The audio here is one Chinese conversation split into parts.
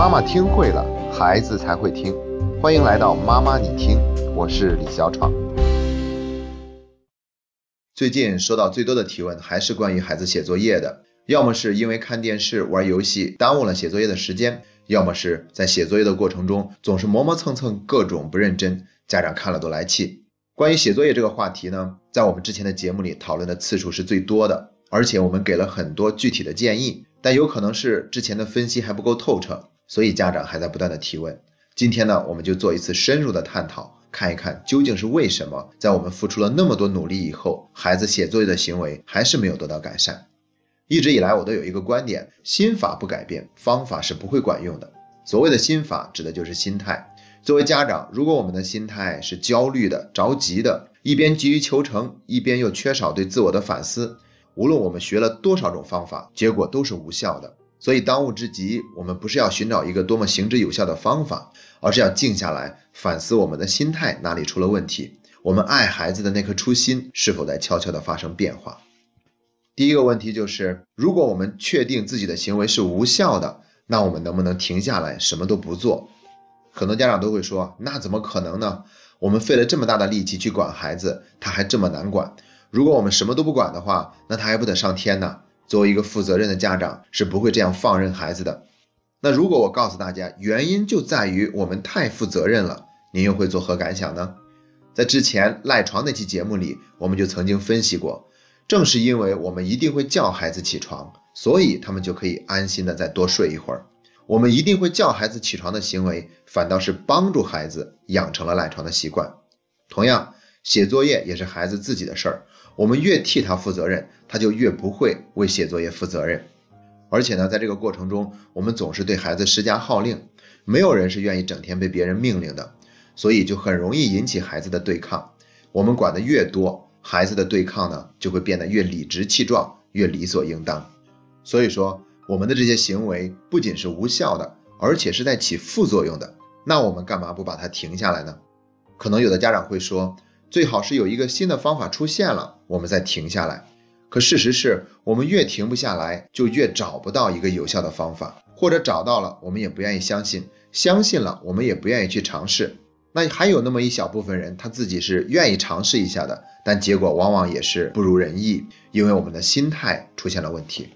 妈妈听会了，孩子才会听。欢迎来到妈妈你听，我是李小闯。最近收到最多的提问还是关于孩子写作业的，要么是因为看电视、玩游戏耽误了写作业的时间，要么是在写作业的过程中总是磨磨蹭蹭，各种不认真，家长看了都来气。关于写作业这个话题呢，在我们之前的节目里讨论的次数是最多的，而且我们给了很多具体的建议，但有可能是之前的分析还不够透彻。所以家长还在不断的提问，今天呢，我们就做一次深入的探讨，看一看究竟是为什么，在我们付出了那么多努力以后，孩子写作业的行为还是没有得到改善。一直以来，我都有一个观点，心法不改变，方法是不会管用的。所谓的心法，指的就是心态。作为家长，如果我们的心态是焦虑的、着急的，一边急于求成，一边又缺少对自我的反思，无论我们学了多少种方法，结果都是无效的。所以当务之急，我们不是要寻找一个多么行之有效的方法，而是要静下来反思我们的心态哪里出了问题，我们爱孩子的那颗初心是否在悄悄的发生变化。第一个问题就是，如果我们确定自己的行为是无效的，那我们能不能停下来什么都不做？很多家长都会说，那怎么可能呢？我们费了这么大的力气去管孩子，他还这么难管。如果我们什么都不管的话，那他还不得上天呢？作为一个负责任的家长，是不会这样放任孩子的。那如果我告诉大家，原因就在于我们太负责任了，您又会作何感想呢？在之前赖床那期节目里，我们就曾经分析过，正是因为我们一定会叫孩子起床，所以他们就可以安心的再多睡一会儿。我们一定会叫孩子起床的行为，反倒是帮助孩子养成了赖床的习惯。同样，写作业也是孩子自己的事儿。我们越替他负责任，他就越不会为写作业负责任。而且呢，在这个过程中，我们总是对孩子施加号令，没有人是愿意整天被别人命令的，所以就很容易引起孩子的对抗。我们管的越多，孩子的对抗呢就会变得越理直气壮，越理所应当。所以说，我们的这些行为不仅是无效的，而且是在起副作用的。那我们干嘛不把它停下来呢？可能有的家长会说。最好是有一个新的方法出现了，我们再停下来。可事实是我们越停不下来，就越找不到一个有效的方法，或者找到了，我们也不愿意相信；相信了，我们也不愿意去尝试。那还有那么一小部分人，他自己是愿意尝试一下的，但结果往往也是不如人意，因为我们的心态出现了问题。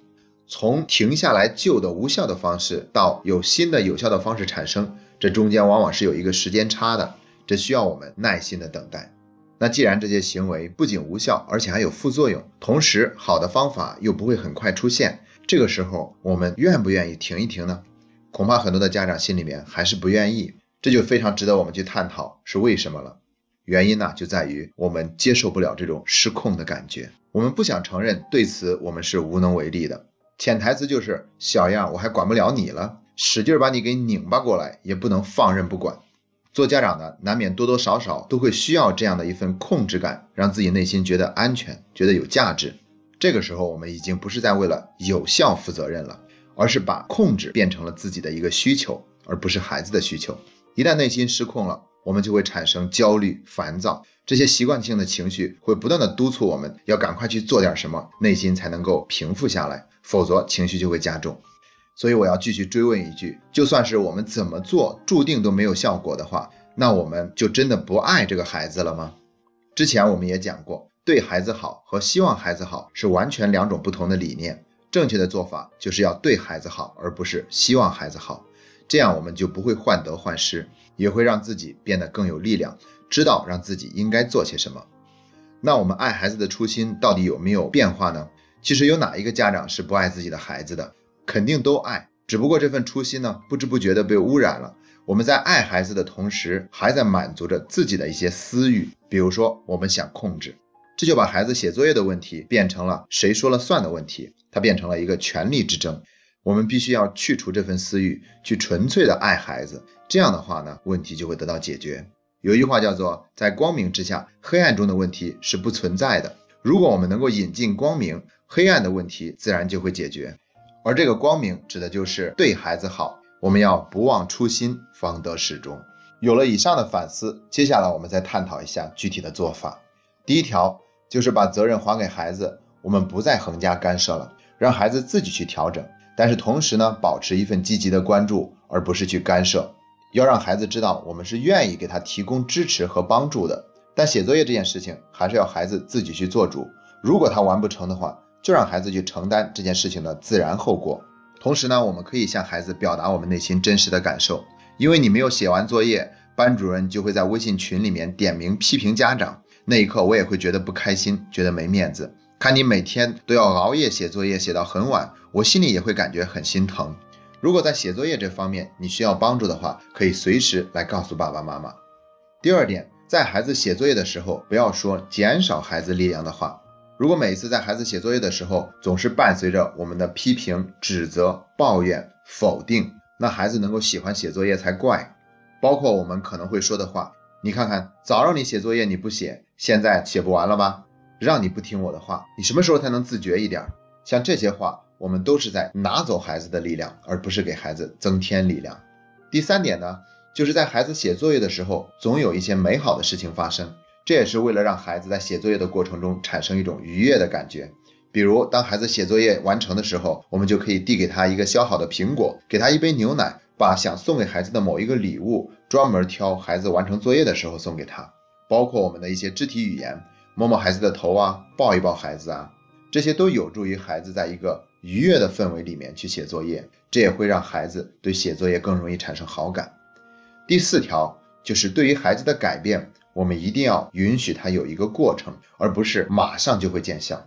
从停下来旧的无效的方式，到有新的有效的方式产生，这中间往往是有一个时间差的，这需要我们耐心的等待。那既然这些行为不仅无效，而且还有副作用，同时好的方法又不会很快出现，这个时候我们愿不愿意停一停呢？恐怕很多的家长心里面还是不愿意，这就非常值得我们去探讨是为什么了。原因呢就在于我们接受不了这种失控的感觉，我们不想承认，对此我们是无能为力的。潜台词就是小样，我还管不了你了，使劲把你给拧巴过来，也不能放任不管。做家长的难免多多少少都会需要这样的一份控制感，让自己内心觉得安全，觉得有价值。这个时候，我们已经不是在为了有效负责任了，而是把控制变成了自己的一个需求，而不是孩子的需求。一旦内心失控了，我们就会产生焦虑、烦躁，这些习惯性的情绪会不断的督促我们要赶快去做点什么，内心才能够平复下来，否则情绪就会加重。所以我要继续追问一句：就算是我们怎么做，注定都没有效果的话，那我们就真的不爱这个孩子了吗？之前我们也讲过，对孩子好和希望孩子好是完全两种不同的理念。正确的做法就是要对孩子好，而不是希望孩子好。这样我们就不会患得患失，也会让自己变得更有力量，知道让自己应该做些什么。那我们爱孩子的初心到底有没有变化呢？其实有哪一个家长是不爱自己的孩子的？肯定都爱，只不过这份初心呢，不知不觉的被污染了。我们在爱孩子的同时，还在满足着自己的一些私欲，比如说我们想控制，这就把孩子写作业的问题变成了谁说了算的问题，它变成了一个权力之争。我们必须要去除这份私欲，去纯粹的爱孩子，这样的话呢，问题就会得到解决。有一句话叫做，在光明之下，黑暗中的问题是不存在的。如果我们能够引进光明，黑暗的问题自然就会解决。而这个光明指的就是对孩子好，我们要不忘初心，方得始终。有了以上的反思，接下来我们再探讨一下具体的做法。第一条就是把责任还给孩子，我们不再横加干涉了，让孩子自己去调整。但是同时呢，保持一份积极的关注，而不是去干涉。要让孩子知道，我们是愿意给他提供支持和帮助的。但写作业这件事情，还是要孩子自己去做主。如果他完不成的话，就让孩子去承担这件事情的自然后果。同时呢，我们可以向孩子表达我们内心真实的感受。因为你没有写完作业，班主任就会在微信群里面点名批评家长。那一刻，我也会觉得不开心，觉得没面子。看你每天都要熬夜写作业，写到很晚，我心里也会感觉很心疼。如果在写作业这方面你需要帮助的话，可以随时来告诉爸爸妈妈。第二点，在孩子写作业的时候，不要说减少孩子力量的话。如果每一次在孩子写作业的时候，总是伴随着我们的批评、指责、抱怨、否定，那孩子能够喜欢写作业才怪。包括我们可能会说的话，你看看，早让你写作业你不写，现在写不完了吧？让你不听我的话，你什么时候才能自觉一点？像这些话。我们都是在拿走孩子的力量，而不是给孩子增添力量。第三点呢，就是在孩子写作业的时候，总有一些美好的事情发生，这也是为了让孩子在写作业的过程中产生一种愉悦的感觉。比如，当孩子写作业完成的时候，我们就可以递给他一个削好的苹果，给他一杯牛奶，把想送给孩子的某一个礼物专门挑孩子完成作业的时候送给他。包括我们的一些肢体语言，摸摸孩子的头啊，抱一抱孩子啊，这些都有助于孩子在一个。愉悦的氛围里面去写作业，这也会让孩子对写作业更容易产生好感。第四条就是对于孩子的改变，我们一定要允许他有一个过程，而不是马上就会见效。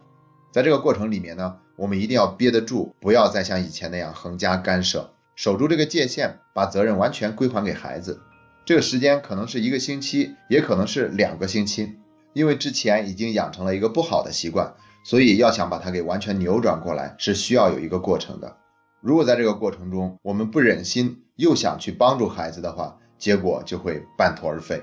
在这个过程里面呢，我们一定要憋得住，不要再像以前那样横加干涉，守住这个界限，把责任完全归还给孩子。这个时间可能是一个星期，也可能是两个星期，因为之前已经养成了一个不好的习惯。所以要想把它给完全扭转过来，是需要有一个过程的。如果在这个过程中，我们不忍心又想去帮助孩子的话，结果就会半途而废。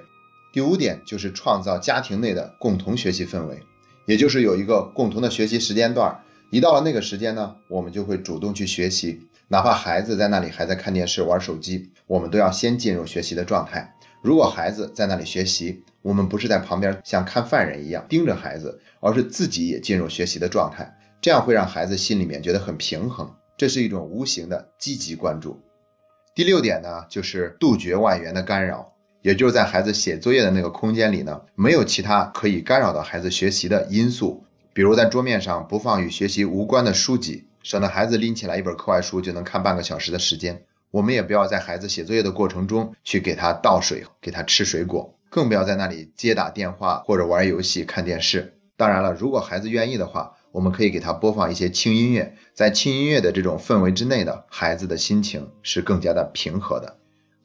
第五点就是创造家庭内的共同学习氛围，也就是有一个共同的学习时间段。一到了那个时间呢，我们就会主动去学习，哪怕孩子在那里还在看电视、玩手机，我们都要先进入学习的状态。如果孩子在那里学习，我们不是在旁边像看犯人一样盯着孩子，而是自己也进入学习的状态，这样会让孩子心里面觉得很平衡，这是一种无形的积极关注。第六点呢，就是杜绝外源的干扰，也就是在孩子写作业的那个空间里呢，没有其他可以干扰到孩子学习的因素，比如在桌面上不放与学习无关的书籍，省得孩子拎起来一本课外书就能看半个小时的时间。我们也不要在孩子写作业的过程中去给他倒水、给他吃水果，更不要在那里接打电话或者玩游戏、看电视。当然了，如果孩子愿意的话，我们可以给他播放一些轻音乐，在轻音乐的这种氛围之内的孩子的心情是更加的平和的。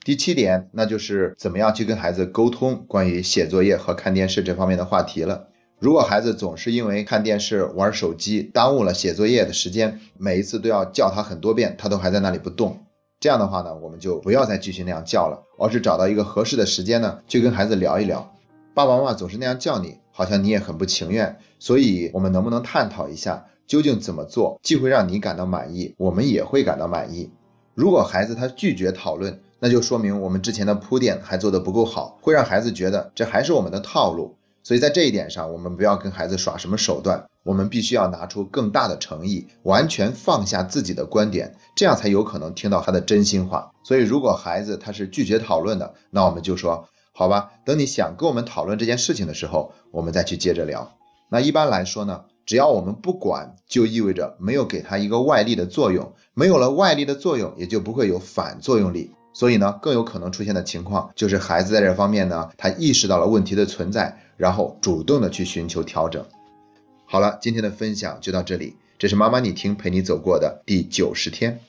第七点，那就是怎么样去跟孩子沟通关于写作业和看电视这方面的话题了。如果孩子总是因为看电视、玩手机耽误了写作业的时间，每一次都要叫他很多遍，他都还在那里不动。这样的话呢，我们就不要再继续那样叫了，而是找到一个合适的时间呢，去跟孩子聊一聊。爸爸妈妈总是那样叫你，好像你也很不情愿，所以我们能不能探讨一下，究竟怎么做，既会让你感到满意，我们也会感到满意。如果孩子他拒绝讨论，那就说明我们之前的铺垫还做得不够好，会让孩子觉得这还是我们的套路。所以在这一点上，我们不要跟孩子耍什么手段，我们必须要拿出更大的诚意，完全放下自己的观点，这样才有可能听到他的真心话。所以，如果孩子他是拒绝讨论的，那我们就说好吧，等你想跟我们讨论这件事情的时候，我们再去接着聊。那一般来说呢，只要我们不管，就意味着没有给他一个外力的作用，没有了外力的作用，也就不会有反作用力。所以呢，更有可能出现的情况就是孩子在这方面呢，他意识到了问题的存在，然后主动的去寻求调整。好了，今天的分享就到这里，这是妈妈你听陪你走过的第九十天。